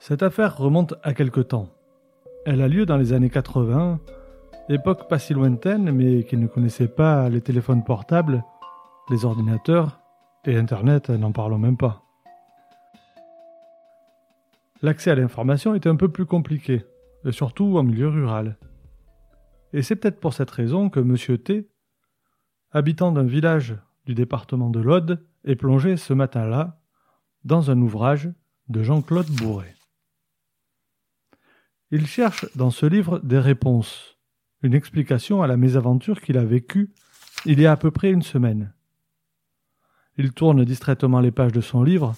Cette affaire remonte à quelque temps. Elle a lieu dans les années 80, époque pas si lointaine, mais qui ne connaissait pas les téléphones portables, les ordinateurs et Internet, n'en parlons même pas. L'accès à l'information était un peu plus compliqué, et surtout en milieu rural. Et c'est peut-être pour cette raison que M. T, habitant d'un village du département de l'Aude, est plongé ce matin-là dans un ouvrage de Jean-Claude Bourret. Il cherche dans ce livre des réponses, une explication à la mésaventure qu'il a vécue il y a à peu près une semaine. Il tourne distraitement les pages de son livre,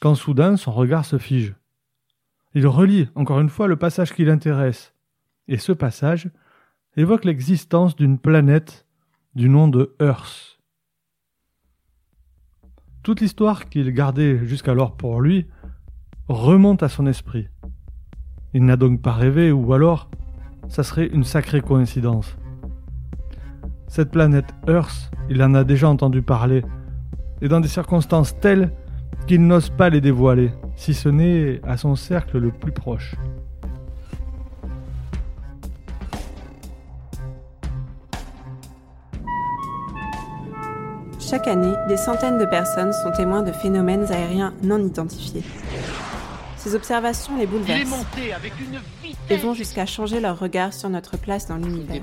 quand soudain son regard se fige. Il relit encore une fois le passage qui l'intéresse, et ce passage évoque l'existence d'une planète du nom de Earth. Toute l'histoire qu'il gardait jusqu'alors pour lui remonte à son esprit. Il n'a donc pas rêvé, ou alors, ça serait une sacrée coïncidence. Cette planète Earth, il en a déjà entendu parler, et dans des circonstances telles qu'il n'ose pas les dévoiler, si ce n'est à son cercle le plus proche. Chaque année, des centaines de personnes sont témoins de phénomènes aériens non identifiés. Ces observations les bouleversent et vont jusqu'à changer leur regard sur notre place dans l'univers.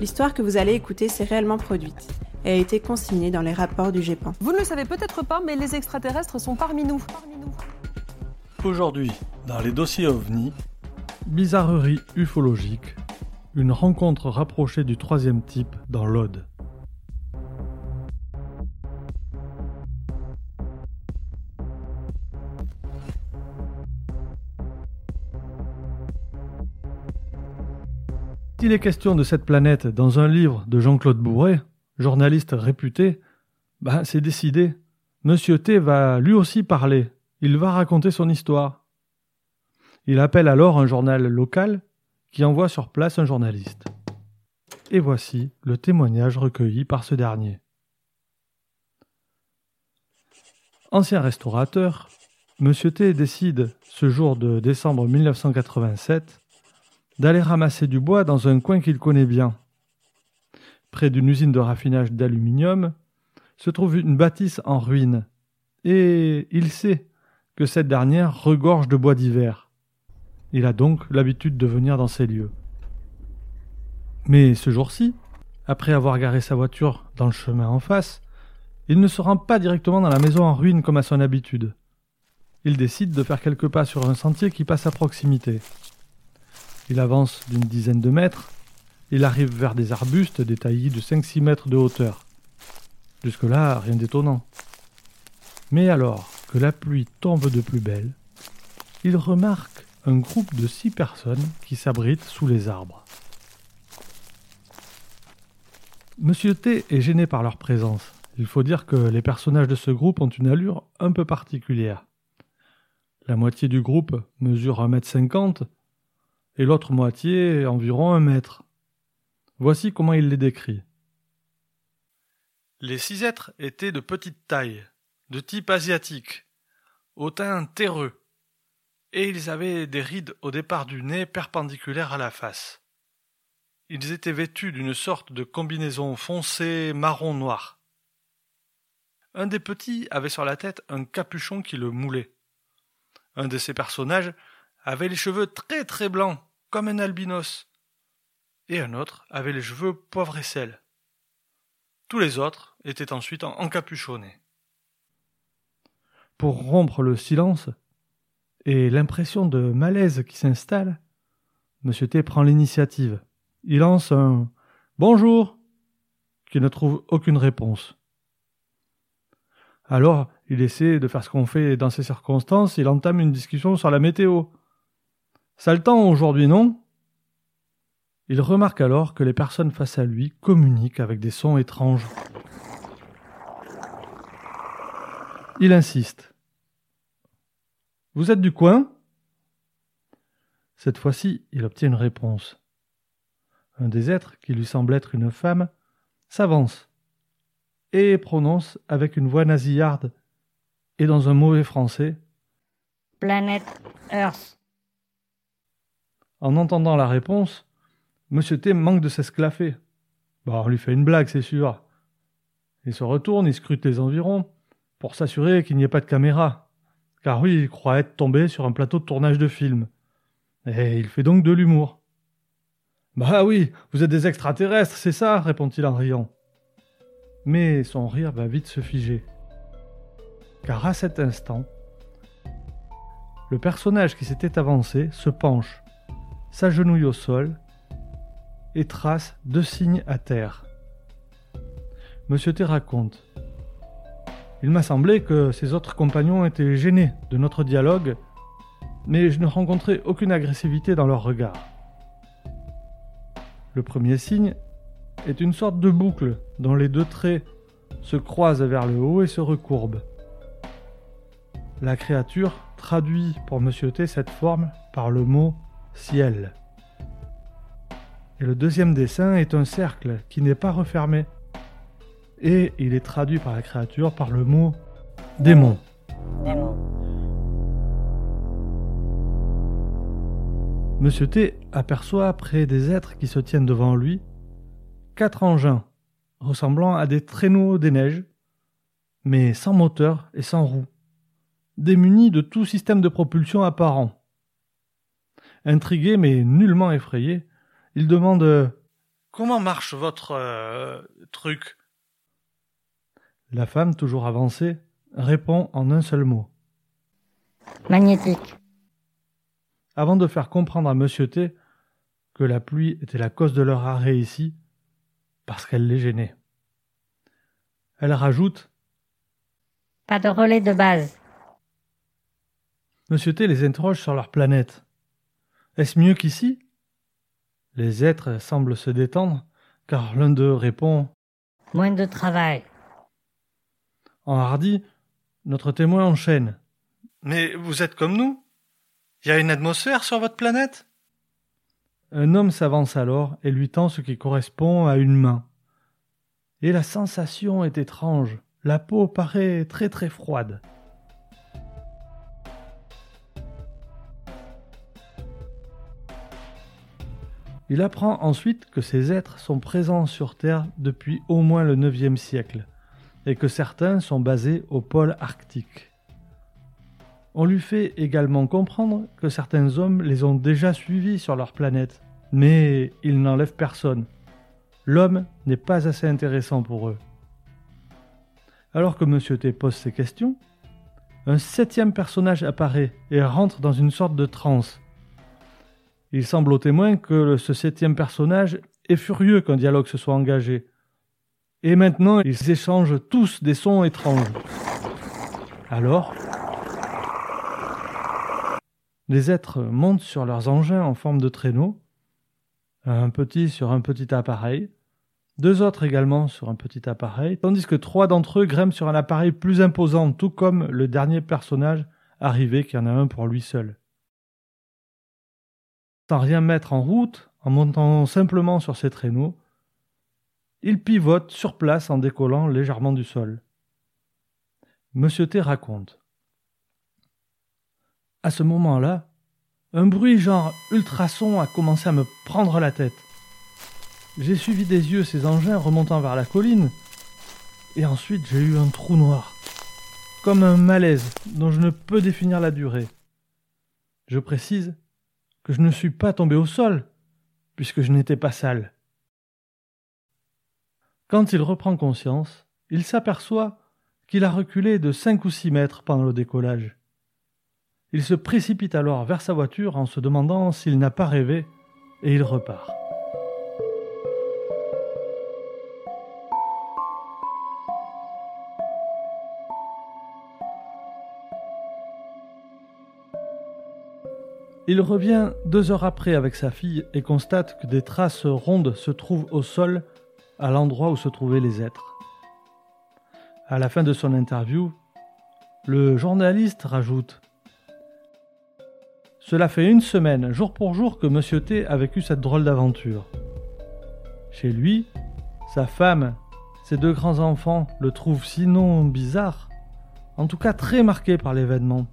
L'histoire que vous allez écouter s'est réellement produite et a été consignée dans les rapports du GEPAN. Vous ne le savez peut-être pas, mais les extraterrestres sont parmi nous. Aujourd'hui, dans les dossiers OVNI, bizarrerie ufologique, une rencontre rapprochée du troisième type dans l'Aude. S'il est question de cette planète dans un livre de Jean-Claude Bourret, journaliste réputé, ben c'est décidé. Monsieur T va lui aussi parler. Il va raconter son histoire. Il appelle alors un journal local qui envoie sur place un journaliste. Et voici le témoignage recueilli par ce dernier. Ancien restaurateur, Monsieur T décide, ce jour de décembre 1987, d'aller ramasser du bois dans un coin qu'il connaît bien. Près d'une usine de raffinage d'aluminium se trouve une bâtisse en ruine, et il sait que cette dernière regorge de bois d'hiver. Il a donc l'habitude de venir dans ces lieux. Mais ce jour-ci, après avoir garé sa voiture dans le chemin en face, il ne se rend pas directement dans la maison en ruine comme à son habitude. Il décide de faire quelques pas sur un sentier qui passe à proximité. Il avance d'une dizaine de mètres. Il arrive vers des arbustes des taillis de 5-6 mètres de hauteur. Jusque-là, rien d'étonnant. Mais alors que la pluie tombe de plus belle, il remarque un groupe de six personnes qui s'abritent sous les arbres. Monsieur T est gêné par leur présence. Il faut dire que les personnages de ce groupe ont une allure un peu particulière. La moitié du groupe mesure 1m50 et l'autre moitié environ un mètre. Voici comment il les décrit. Les six êtres étaient de petite taille, de type asiatique, au teint terreux, et ils avaient des rides au départ du nez perpendiculaires à la face. Ils étaient vêtus d'une sorte de combinaison foncée marron-noir. Un des petits avait sur la tête un capuchon qui le moulait. Un de ces personnages avait les cheveux très très blancs, comme un albinos, et un autre avait les cheveux poivre et sel. Tous les autres étaient ensuite encapuchonnés. Pour rompre le silence et l'impression de malaise qui s'installe, M. T prend l'initiative. Il lance un Bonjour qui ne trouve aucune réponse. Alors, il essaie de faire ce qu'on fait dans ces circonstances, il entame une discussion sur la météo. Ça temps aujourd'hui, non? Il remarque alors que les personnes face à lui communiquent avec des sons étranges. Il insiste. Vous êtes du coin? Cette fois-ci, il obtient une réponse. Un des êtres, qui lui semble être une femme, s'avance et prononce avec une voix nasillarde et dans un mauvais français Planète Earth. En entendant la réponse, Monsieur T manque de s'esclaffer. Bah, on lui fait une blague, c'est sûr. Il se retourne, il scrute les environs, pour s'assurer qu'il n'y ait pas de caméra. Car oui, il croit être tombé sur un plateau de tournage de film. Et il fait donc de l'humour. Bah oui, vous êtes des extraterrestres, c'est ça, répond-il en riant. Mais son rire va vite se figer. Car à cet instant, le personnage qui s'était avancé se penche, s'agenouille au sol et trace deux signes à terre. Monsieur T raconte. Il m'a semblé que ses autres compagnons étaient gênés de notre dialogue, mais je ne rencontrais aucune agressivité dans leur regard. Le premier signe est une sorte de boucle dont les deux traits se croisent vers le haut et se recourbent. La créature traduit pour Monsieur T cette forme par le mot ciel. Et le deuxième dessin est un cercle qui n'est pas refermé. Et il est traduit par la créature par le mot démon. Monsieur T aperçoit près des êtres qui se tiennent devant lui quatre engins ressemblant à des traîneaux des neiges, mais sans moteur et sans roues, démunis de tout système de propulsion apparent. Intrigué mais nullement effrayé, il demande Comment marche votre euh, truc? La femme, toujours avancée, répond en un seul mot. Magnétique. Avant de faire comprendre à Monsieur T que la pluie était la cause de leur arrêt ici, parce qu'elle les gênait. Elle rajoute Pas de relais de base. Monsieur T les interroge sur leur planète. Est-ce mieux qu'ici? Les êtres semblent se détendre, car l'un d'eux répond Moins de travail. En hardi, notre témoin enchaîne. Mais vous êtes comme nous Il y a une atmosphère sur votre planète? Un homme s'avance alors et lui tend ce qui correspond à une main. Et la sensation est étrange. La peau paraît très très froide. Il apprend ensuite que ces êtres sont présents sur Terre depuis au moins le IXe siècle, et que certains sont basés au pôle arctique. On lui fait également comprendre que certains hommes les ont déjà suivis sur leur planète, mais ils n'enlèvent personne. L'homme n'est pas assez intéressant pour eux. Alors que M. T pose ces questions, un septième personnage apparaît et rentre dans une sorte de transe il semble au témoin que ce septième personnage est furieux qu'un dialogue se soit engagé. Et maintenant, ils échangent tous des sons étranges. Alors, les êtres montent sur leurs engins en forme de traîneau, un petit sur un petit appareil, deux autres également sur un petit appareil, tandis que trois d'entre eux grimpent sur un appareil plus imposant, tout comme le dernier personnage arrivé qui en a un pour lui seul sans rien mettre en route, en montant simplement sur ses traîneaux, il pivote sur place en décollant légèrement du sol. Monsieur T raconte. À ce moment-là, un bruit genre ultrason a commencé à me prendre la tête. J'ai suivi des yeux ces engins remontant vers la colline, et ensuite j'ai eu un trou noir, comme un malaise dont je ne peux définir la durée. Je précise que je ne suis pas tombé au sol, puisque je n'étais pas sale. Quand il reprend conscience, il s'aperçoit qu'il a reculé de cinq ou six mètres pendant le décollage. Il se précipite alors vers sa voiture en se demandant s'il n'a pas rêvé, et il repart. Il revient deux heures après avec sa fille et constate que des traces rondes se trouvent au sol à l'endroit où se trouvaient les êtres. À la fin de son interview, le journaliste rajoute Cela fait une semaine, jour pour jour, que Monsieur T a vécu cette drôle d'aventure. Chez lui, sa femme, ses deux grands-enfants le trouvent sinon bizarre, en tout cas très marqué par l'événement.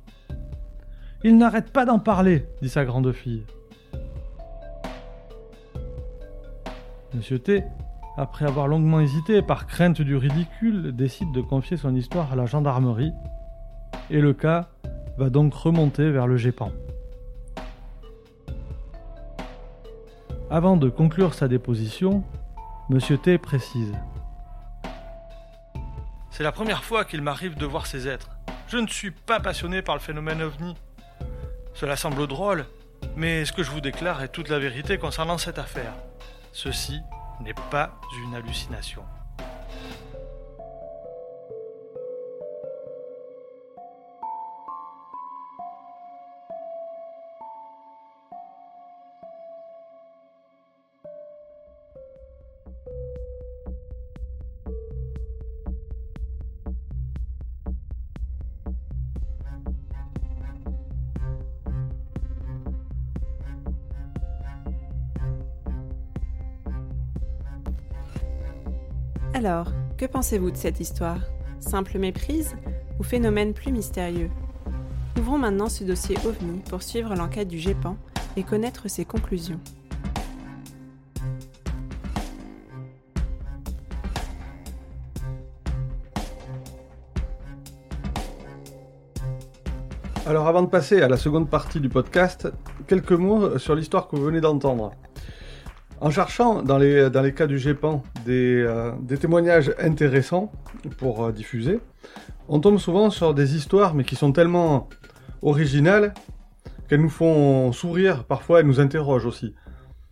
Il n'arrête pas d'en parler, dit sa grande fille. Monsieur T, après avoir longuement hésité par crainte du ridicule, décide de confier son histoire à la gendarmerie, et le cas va donc remonter vers le GEPAN. Avant de conclure sa déposition, Monsieur T précise C'est la première fois qu'il m'arrive de voir ces êtres. Je ne suis pas passionné par le phénomène ovni. Cela semble drôle, mais ce que je vous déclare est toute la vérité concernant cette affaire. Ceci n'est pas une hallucination. Alors, que pensez-vous de cette histoire? Simple méprise ou phénomène plus mystérieux? Ouvrons maintenant ce dossier OVNI pour suivre l'enquête du GEPAN et connaître ses conclusions. Alors avant de passer à la seconde partie du podcast, quelques mots sur l'histoire que vous venez d'entendre. En cherchant dans les, cas du GEPAN des, euh, des témoignages intéressants pour euh, diffuser, on tombe souvent sur des histoires mais qui sont tellement originales qu'elles nous font sourire, parfois elles nous interrogent aussi.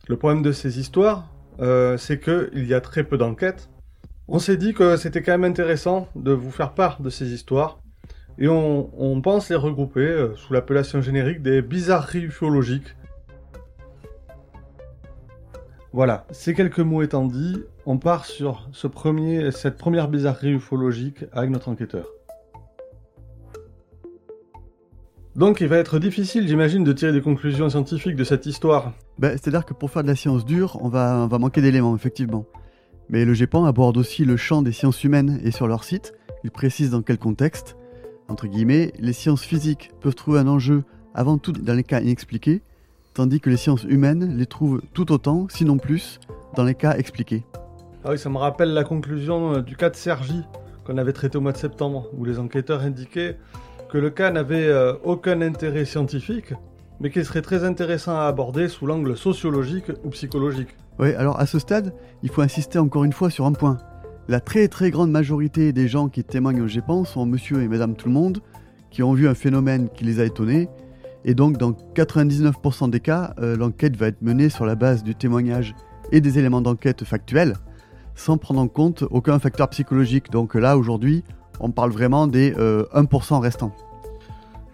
Le problème de ces histoires, euh, c'est qu'il y a très peu d'enquêtes. On s'est dit que c'était quand même intéressant de vous faire part de ces histoires et on, on pense les regrouper sous l'appellation générique des bizarreries ufologiques voilà, ces quelques mots étant dit, on part sur ce premier, cette première bizarrerie ufologique avec notre enquêteur. Donc il va être difficile, j'imagine, de tirer des conclusions scientifiques de cette histoire. Ben, C'est-à-dire que pour faire de la science dure, on va, on va manquer d'éléments, effectivement. Mais le GEPAN aborde aussi le champ des sciences humaines et sur leur site, il précise dans quel contexte. Entre guillemets, les sciences physiques peuvent trouver un enjeu avant tout dans les cas inexpliqués, tandis que les sciences humaines les trouvent tout autant, sinon plus, dans les cas expliqués. Ah oui, ça me rappelle la conclusion euh, du cas de Sergi, qu'on avait traité au mois de septembre, où les enquêteurs indiquaient que le cas n'avait euh, aucun intérêt scientifique, mais qu'il serait très intéressant à aborder sous l'angle sociologique ou psychologique. Oui, alors à ce stade, il faut insister encore une fois sur un point. La très très grande majorité des gens qui témoignent au GEPAN sont monsieur et madame tout le monde, qui ont vu un phénomène qui les a étonnés et donc, dans 99% des cas, euh, l'enquête va être menée sur la base du témoignage et des éléments d'enquête factuels, sans prendre en compte aucun facteur psychologique. Donc là, aujourd'hui, on parle vraiment des 1% euh, restants.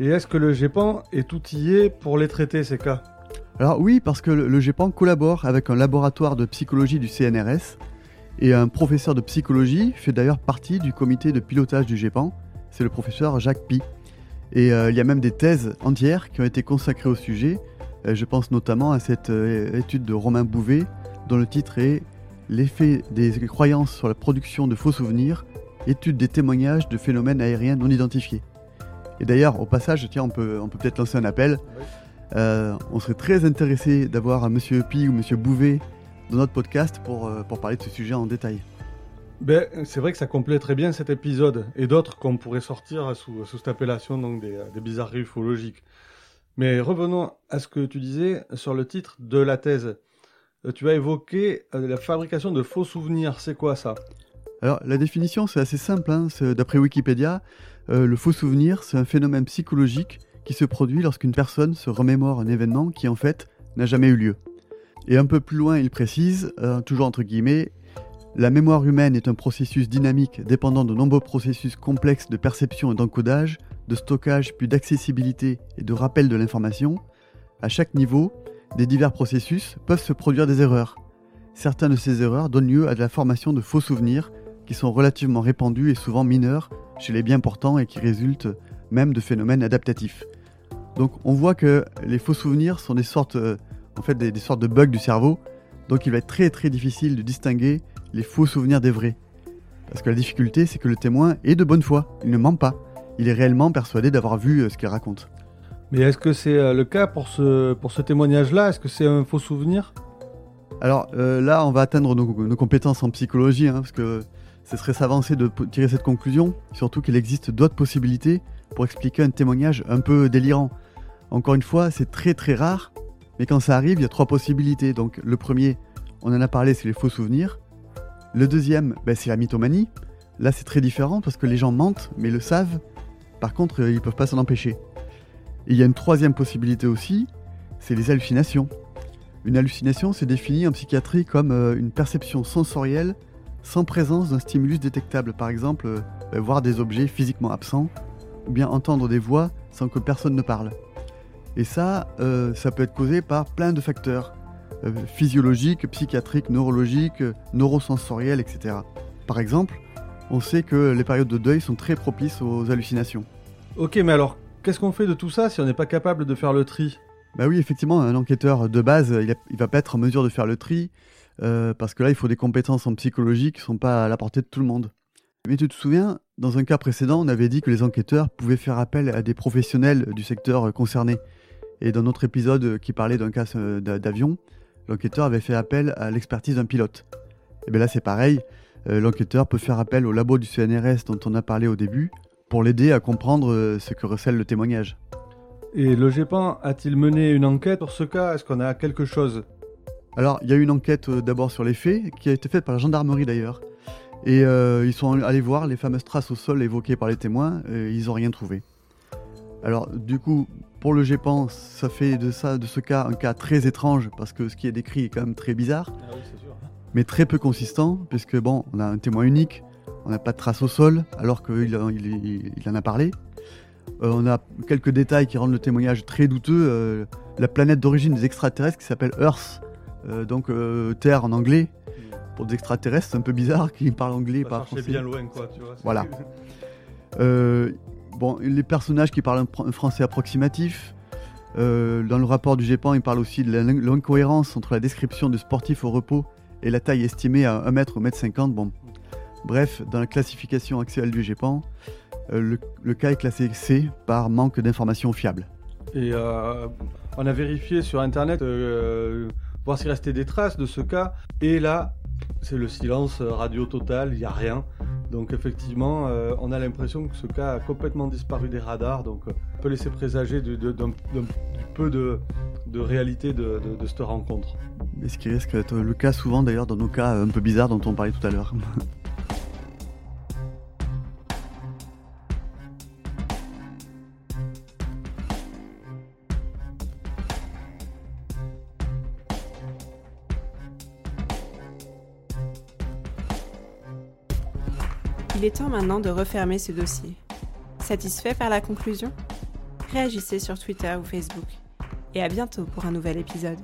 Et est-ce que le GEPAN est outillé pour les traiter, ces cas? Alors oui, parce que le GEPAN collabore avec un laboratoire de psychologie du CNRS, et un professeur de psychologie fait d'ailleurs partie du comité de pilotage du GEPAN, c'est le professeur Jacques Pi. Et euh, il y a même des thèses entières qui ont été consacrées au sujet. Euh, je pense notamment à cette euh, étude de Romain Bouvet, dont le titre est L'effet des croyances sur la production de faux souvenirs, étude des témoignages de phénomènes aériens non identifiés. Et d'ailleurs, au passage, tiens, on peut on peut peut-être lancer un appel. on serait très intéressé d'avoir Monsieur Pi ou Monsieur Bouvet dans notre podcast pour, pour parler de ce sujet en détail. Ben, c'est vrai que ça complète très bien cet épisode et d'autres qu'on pourrait sortir sous, cette appellation donc des, des bizarreries ufologiques. Mais revenons à ce que tu disais sur le titre de la thèse. Euh, tu as évoqué euh, la fabrication de faux souvenirs. C'est quoi ça? Alors la définition c'est assez simple. Hein. D'après Wikipédia, euh, le faux souvenir c'est un phénomène psychologique qui se produit lorsqu'une personne se remémore un événement qui en fait n'a jamais eu lieu. Et un peu plus loin, il précise, toujours entre guillemets, la mémoire humaine est un processus dynamique dépendant de nombreux processus complexes de perception et d'encodage, de stockage puis d'accessibilité et de rappel de l'information. À chaque niveau, des divers processus peuvent se produire des erreurs. Certaines de ces erreurs donnent lieu à de la formation de faux souvenirs qui sont relativement répandus et souvent mineurs chez les bien portants et qui résultent même de phénomènes adaptatifs. Donc on voit que les faux souvenirs sont des sortes, euh, en fait, des sortes de bugs du cerveau, donc il va être très très difficile de distinguer les faux souvenirs des vrais. Parce que la difficulté, c'est que le témoin est de bonne foi, il ne ment pas, il est réellement persuadé d'avoir vu euh, ce qu'il raconte. Mais est-ce que c'est euh, le cas pour ce, pour ce témoignage-là? Est-ce que c'est un faux souvenir? Alors euh, là, on va atteindre nos, compétences en psychologie, hein, parce que ce serait s'avancer de tirer cette conclusion, surtout qu'il existe d'autres possibilités pour expliquer un témoignage un peu délirant. Encore une fois, c'est très très rare, mais quand ça arrive, il y a trois possibilités. Donc le premier, on en a parlé, c'est les faux souvenirs. Le deuxième, ben, c'est la mythomanie. Là, c'est très différent parce que les gens mentent, mais le savent. Par contre, ils ne peuvent pas s'en empêcher. Il y a une troisième possibilité aussi, c'est les hallucinations. Une hallucination, c'est défini en psychiatrie comme euh, une perception sensorielle sans présence d'un stimulus détectable, par exemple euh, ben, voir des objets physiquement absents, ou bien entendre des voix sans que personne ne parle. Et ça, euh, ça peut être causé par plein de facteurs, physiologiques, psychiatriques, neurologiques, neurosensoriels, etc. Par exemple, on sait que les périodes de deuil sont très propices aux hallucinations. Ok, mais alors Qu'est-ce qu'on fait de tout ça si on n'est pas capable de faire le tri? Bah oui, effectivement, un enquêteur de base, il, ne va pas être en mesure de faire le tri, euh, parce que là, il faut des compétences en psychologie qui ne sont pas à la portée de tout le monde. Mais tu te souviens, dans un cas précédent, on avait dit que les enquêteurs pouvaient faire appel à des professionnels du secteur concerné. Et dans notre épisode qui parlait d'un cas euh, d'avion, l'enquêteur avait fait appel à l'expertise d'un pilote. Et bien là, c'est pareil, euh, l'enquêteur peut faire appel au labo du CNRS dont on a parlé au début, pour l'aider à comprendre euh, ce que recèle le témoignage. Et le GEPAN a-t-il mené une enquête pour ce cas? Est-ce qu'on a quelque chose? Alors, il y a eu une enquête euh, d'abord sur les faits, qui a été faite par la gendarmerie d'ailleurs. Et euh, ils sont allés voir les fameuses traces au sol évoquées par les témoins, et ils n'ont rien trouvé. Alors, du coup, pour le GEPAN, ça fait de, ça, de ce cas un cas très étrange, parce que ce qui est décrit est quand même très bizarre, ah mais très peu consistant, puisque bon, on a un témoin unique, on n'a pas de traces au sol, alors qu'il il, en a parlé. Euh, on a quelques détails qui rendent le témoignage très douteux. Euh, la planète d'origine des extraterrestres qui s'appelle Earth, euh, donc Terre en anglais. Pour des extraterrestres, c'est un peu bizarre qu'ils parlent anglais, pas français. bien loin, quoi, tu vois. Voilà. bon, les personnages qui parlent un français approximatif. dans le rapport du GEPAN, il parle aussi de l'incohérence entre la description du sportif au repos et la taille estimée à 1 mètre ou 1 mètre 50. Bon, Bref, dans la classification actuelle du GEPAN, euh, le, cas est classé C par manque d'informations fiables. Et euh, on a vérifié sur Internet, euh, voir s'il restait des traces de ce cas. Et là, c'est le silence radio total, il n'y a rien. Donc effectivement, on a l'impression que ce cas a complètement disparu des radars. Donc on peut laisser présager d'un peu de, réalité de, de, cette rencontre. Et ce qui risque d'être le cas souvent d'ailleurs dans nos cas un peu bizarres dont on parlait tout à l'heure. Il est temps maintenant de refermer ce dossier. Satisfait par la conclusion? Réagissez sur Twitter ou Facebook. Et à bientôt pour un nouvel épisode.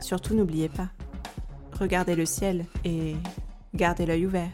Surtout n'oubliez pas, regardez le ciel et gardez l'œil ouvert.